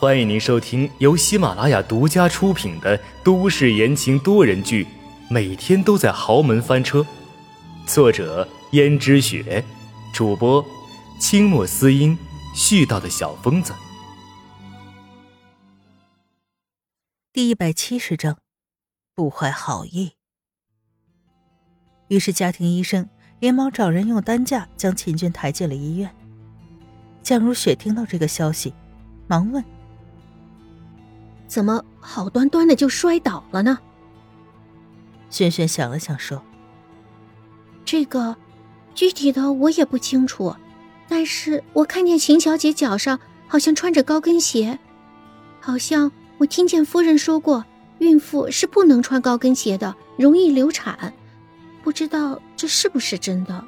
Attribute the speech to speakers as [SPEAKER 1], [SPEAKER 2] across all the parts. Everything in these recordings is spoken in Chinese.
[SPEAKER 1] 欢迎您收听由喜马拉雅独家出品的都市言情多人剧《每天都在豪门翻车》，作者：胭脂雪，主播：清墨思音，絮叨的小疯子。
[SPEAKER 2] 第一百七十章，不怀好意。于是家庭医生连忙找人用担架将秦娟抬进了医院。江如雪听到这个消息，忙问：“
[SPEAKER 3] 怎么好端端的就摔倒了呢？”
[SPEAKER 2] 轩轩想了想说：“
[SPEAKER 3] 这个具体的我也不清楚，但是我看见秦小姐脚上好像穿着高跟鞋，好像我听见夫人说过，孕妇是不能穿高跟鞋的，容易流产。不知道这是不是真的？”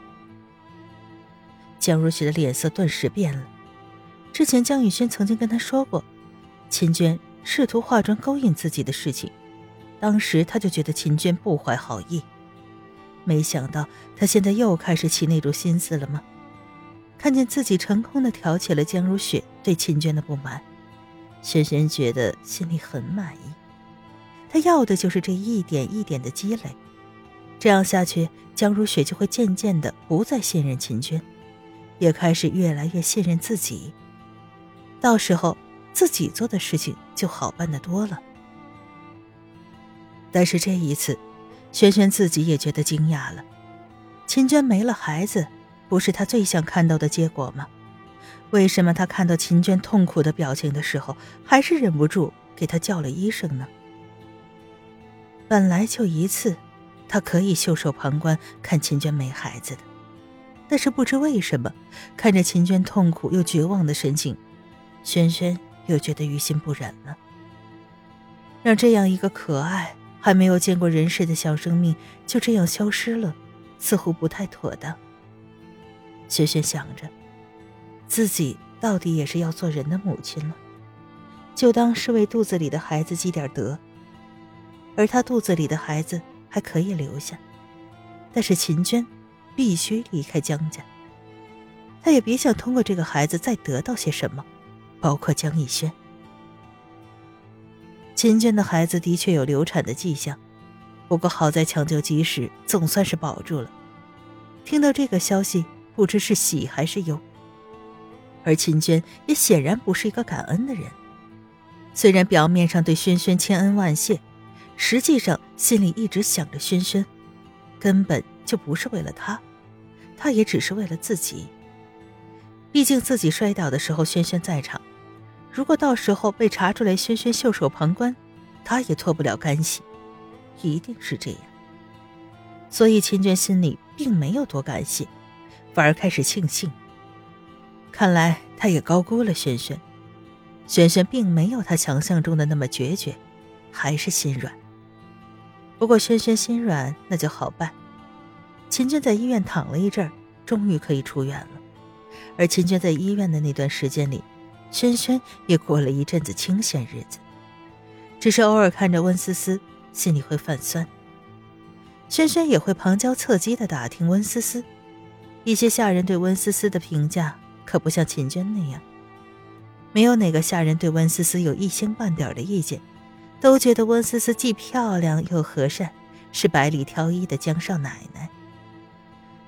[SPEAKER 2] 江如雪的脸色顿时变了。之前江雨轩曾经跟她说过，秦娟试图化妆勾引自己的事情，当时他就觉得秦娟不怀好意。没想到他现在又开始起那种心思了吗？看见自己成功的挑起了江如雪对秦娟的不满，轩轩觉得心里很满意。他要的就是这一点一点的积累，这样下去，江如雪就会渐渐的不再信任秦娟。也开始越来越信任自己，到时候自己做的事情就好办得多了。但是这一次，轩轩自己也觉得惊讶了。秦娟没了孩子，不是他最想看到的结果吗？为什么他看到秦娟痛苦的表情的时候，还是忍不住给她叫了医生呢？本来就一次，他可以袖手旁观，看秦娟没孩子的。但是不知为什么，看着秦娟痛苦又绝望的神情，轩轩又觉得于心不忍了。让这样一个可爱还没有见过人世的小生命就这样消失了，似乎不太妥当。轩轩想着，自己到底也是要做人的母亲了，就当是为肚子里的孩子积点德。而她肚子里的孩子还可以留下，但是秦娟。必须离开江家，她也别想通过这个孩子再得到些什么，包括江逸轩。秦娟的孩子的确有流产的迹象，不过好在抢救及时，总算是保住了。听到这个消息，不知是喜还是忧。而秦娟也显然不是一个感恩的人，虽然表面上对轩轩千恩万谢，实际上心里一直想着轩轩，根本。就不是为了他，他也只是为了自己。毕竟自己摔倒的时候，轩轩在场。如果到时候被查出来，轩轩袖手旁观，他也脱不了干系。一定是这样。所以秦娟心里并没有多感谢，反而开始庆幸。看来他也高估了轩轩。轩轩并没有他想象中的那么决绝，还是心软。不过轩轩心软，那就好办。秦娟在医院躺了一阵儿，终于可以出院了。而秦娟在医院的那段时间里，轩轩也过了一阵子清闲日子，只是偶尔看着温思思，心里会泛酸。轩轩也会旁敲侧击地打听温思思，一些下人对温思思的评价可不像秦娟那样，没有哪个下人对温思思有一星半点的意见，都觉得温思思既漂亮又和善，是百里挑一的江少奶奶。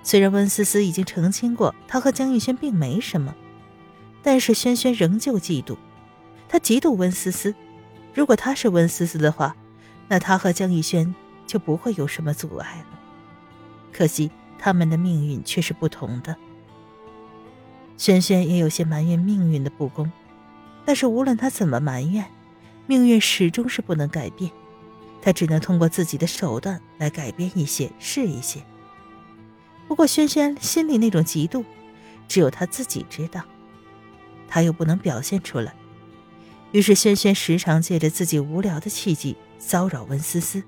[SPEAKER 2] 虽然温思思已经澄清过，她和江玉轩并没什么，但是轩轩仍旧嫉妒，他嫉妒温思思。如果他是温思思的话，那他和江逸轩就不会有什么阻碍了。可惜他们的命运却是不同的。轩轩也有些埋怨命运的不公，但是无论他怎么埋怨，命运始终是不能改变，他只能通过自己的手段来改变一些，是一些。不过，轩轩心里那种嫉妒，只有他自己知道，他又不能表现出来。于是，轩轩时常借着自己无聊的契机骚扰温思思。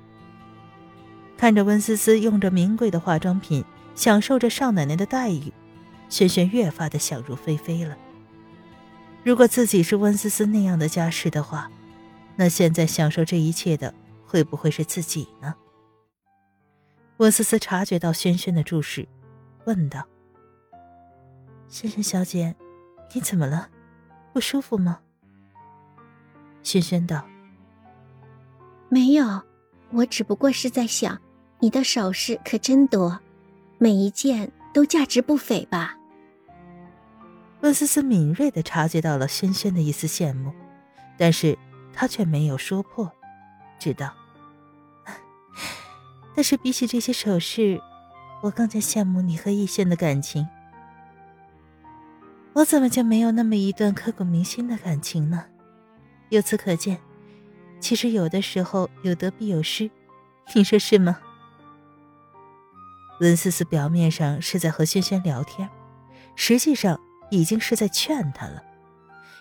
[SPEAKER 2] 看着温思思用着名贵的化妆品，享受着少奶奶的待遇，轩轩越发的想入非非了。如果自己是温思思那样的家世的话，那现在享受这一切的会不会是自己呢？温思思察觉到轩轩的注视。问道：“轩轩小姐，你怎么了？不舒服吗？”轩轩道：“
[SPEAKER 3] 没有，我只不过是在想，你的首饰可真多，每一件都价值不菲吧？”
[SPEAKER 2] 温思思敏锐的察觉到了轩轩的一丝羡慕，但是她却没有说破，知道。但是比起这些首饰，我更加羡慕你和逸轩的感情。我怎么就没有那么一段刻骨铭心的感情呢？由此可见，其实有的时候有得必有失，你说是吗？温思思表面上是在和轩轩聊天，实际上已经是在劝他了，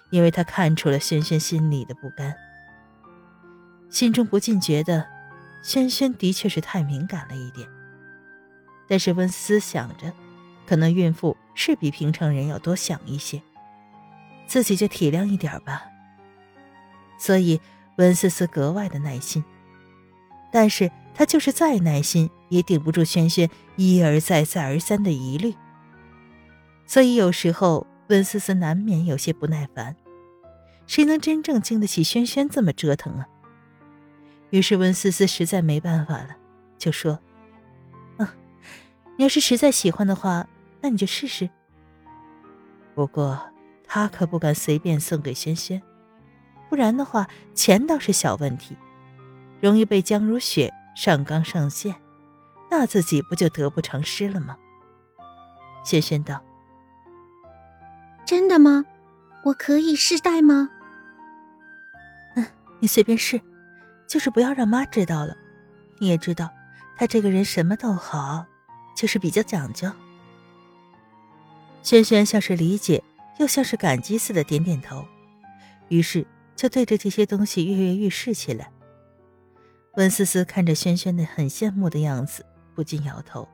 [SPEAKER 2] 因为他看出了轩轩心里的不甘，心中不禁觉得，轩轩的确是太敏感了一点。但是温思想着。可能孕妇是比平常人要多想一些，自己就体谅一点吧。所以温思思格外的耐心，但是她就是再耐心，也顶不住轩轩一而再、再而三的疑虑。所以有时候温思思难免有些不耐烦，谁能真正经得起轩轩这么折腾啊？于是温思思实在没办法了，就说：“啊，你要是实在喜欢的话。”那你就试试。不过他可不敢随便送给轩轩，不然的话，钱倒是小问题，容易被江如雪上纲上线，那自己不就得不偿失了吗？轩轩道：“
[SPEAKER 3] 真的吗？我可以试戴吗？”
[SPEAKER 2] 嗯，你随便试，就是不要让妈知道了。你也知道，他这个人什么都好，就是比较讲究。轩轩像是理解，又像是感激似的点点头，于是就对着这些东西跃跃欲试起来。温思思看着轩轩那很羡慕的样子，不禁摇头，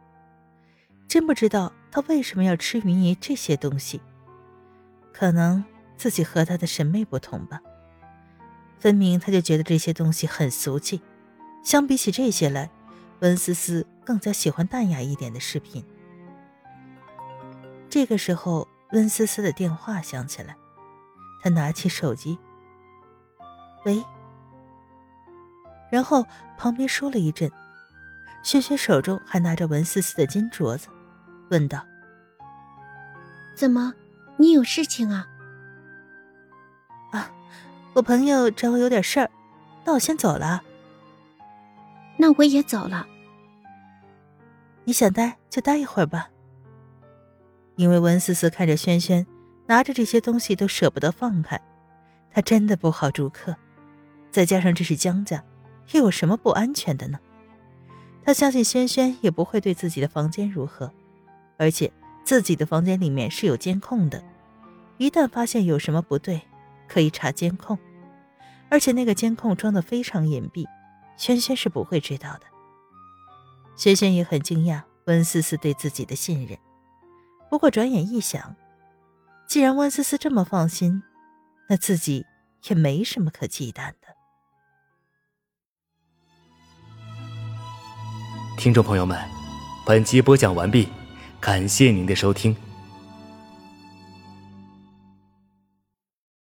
[SPEAKER 2] 真不知道他为什么要痴迷于这些东西。可能自己和他的审美不同吧，分明他就觉得这些东西很俗气。相比起这些来，温思思更加喜欢淡雅一点的饰品。这个时候，温思思的电话响起来，她拿起手机，喂。然后旁边说了一阵，轩轩手中还拿着文思思的金镯子，问道：“
[SPEAKER 3] 怎么，你有事情啊？”“
[SPEAKER 2] 啊，我朋友找我有点事儿，那我先走了。”“
[SPEAKER 3] 那我也走了。”“
[SPEAKER 2] 你想待就待一会儿吧。”因为温思思看着轩轩拿着这些东西都舍不得放开，她真的不好逐客。再加上这是江家，又有什么不安全的呢？她相信轩轩也不会对自己的房间如何，而且自己的房间里面是有监控的，一旦发现有什么不对，可以查监控，而且那个监控装的非常隐蔽，轩轩是不会知道的。轩轩也很惊讶温思思对自己的信任。不过转眼一想，既然温思思这么放心，那自己也没什么可忌惮的。
[SPEAKER 1] 听众朋友们，本集播讲完毕，感谢您的收听。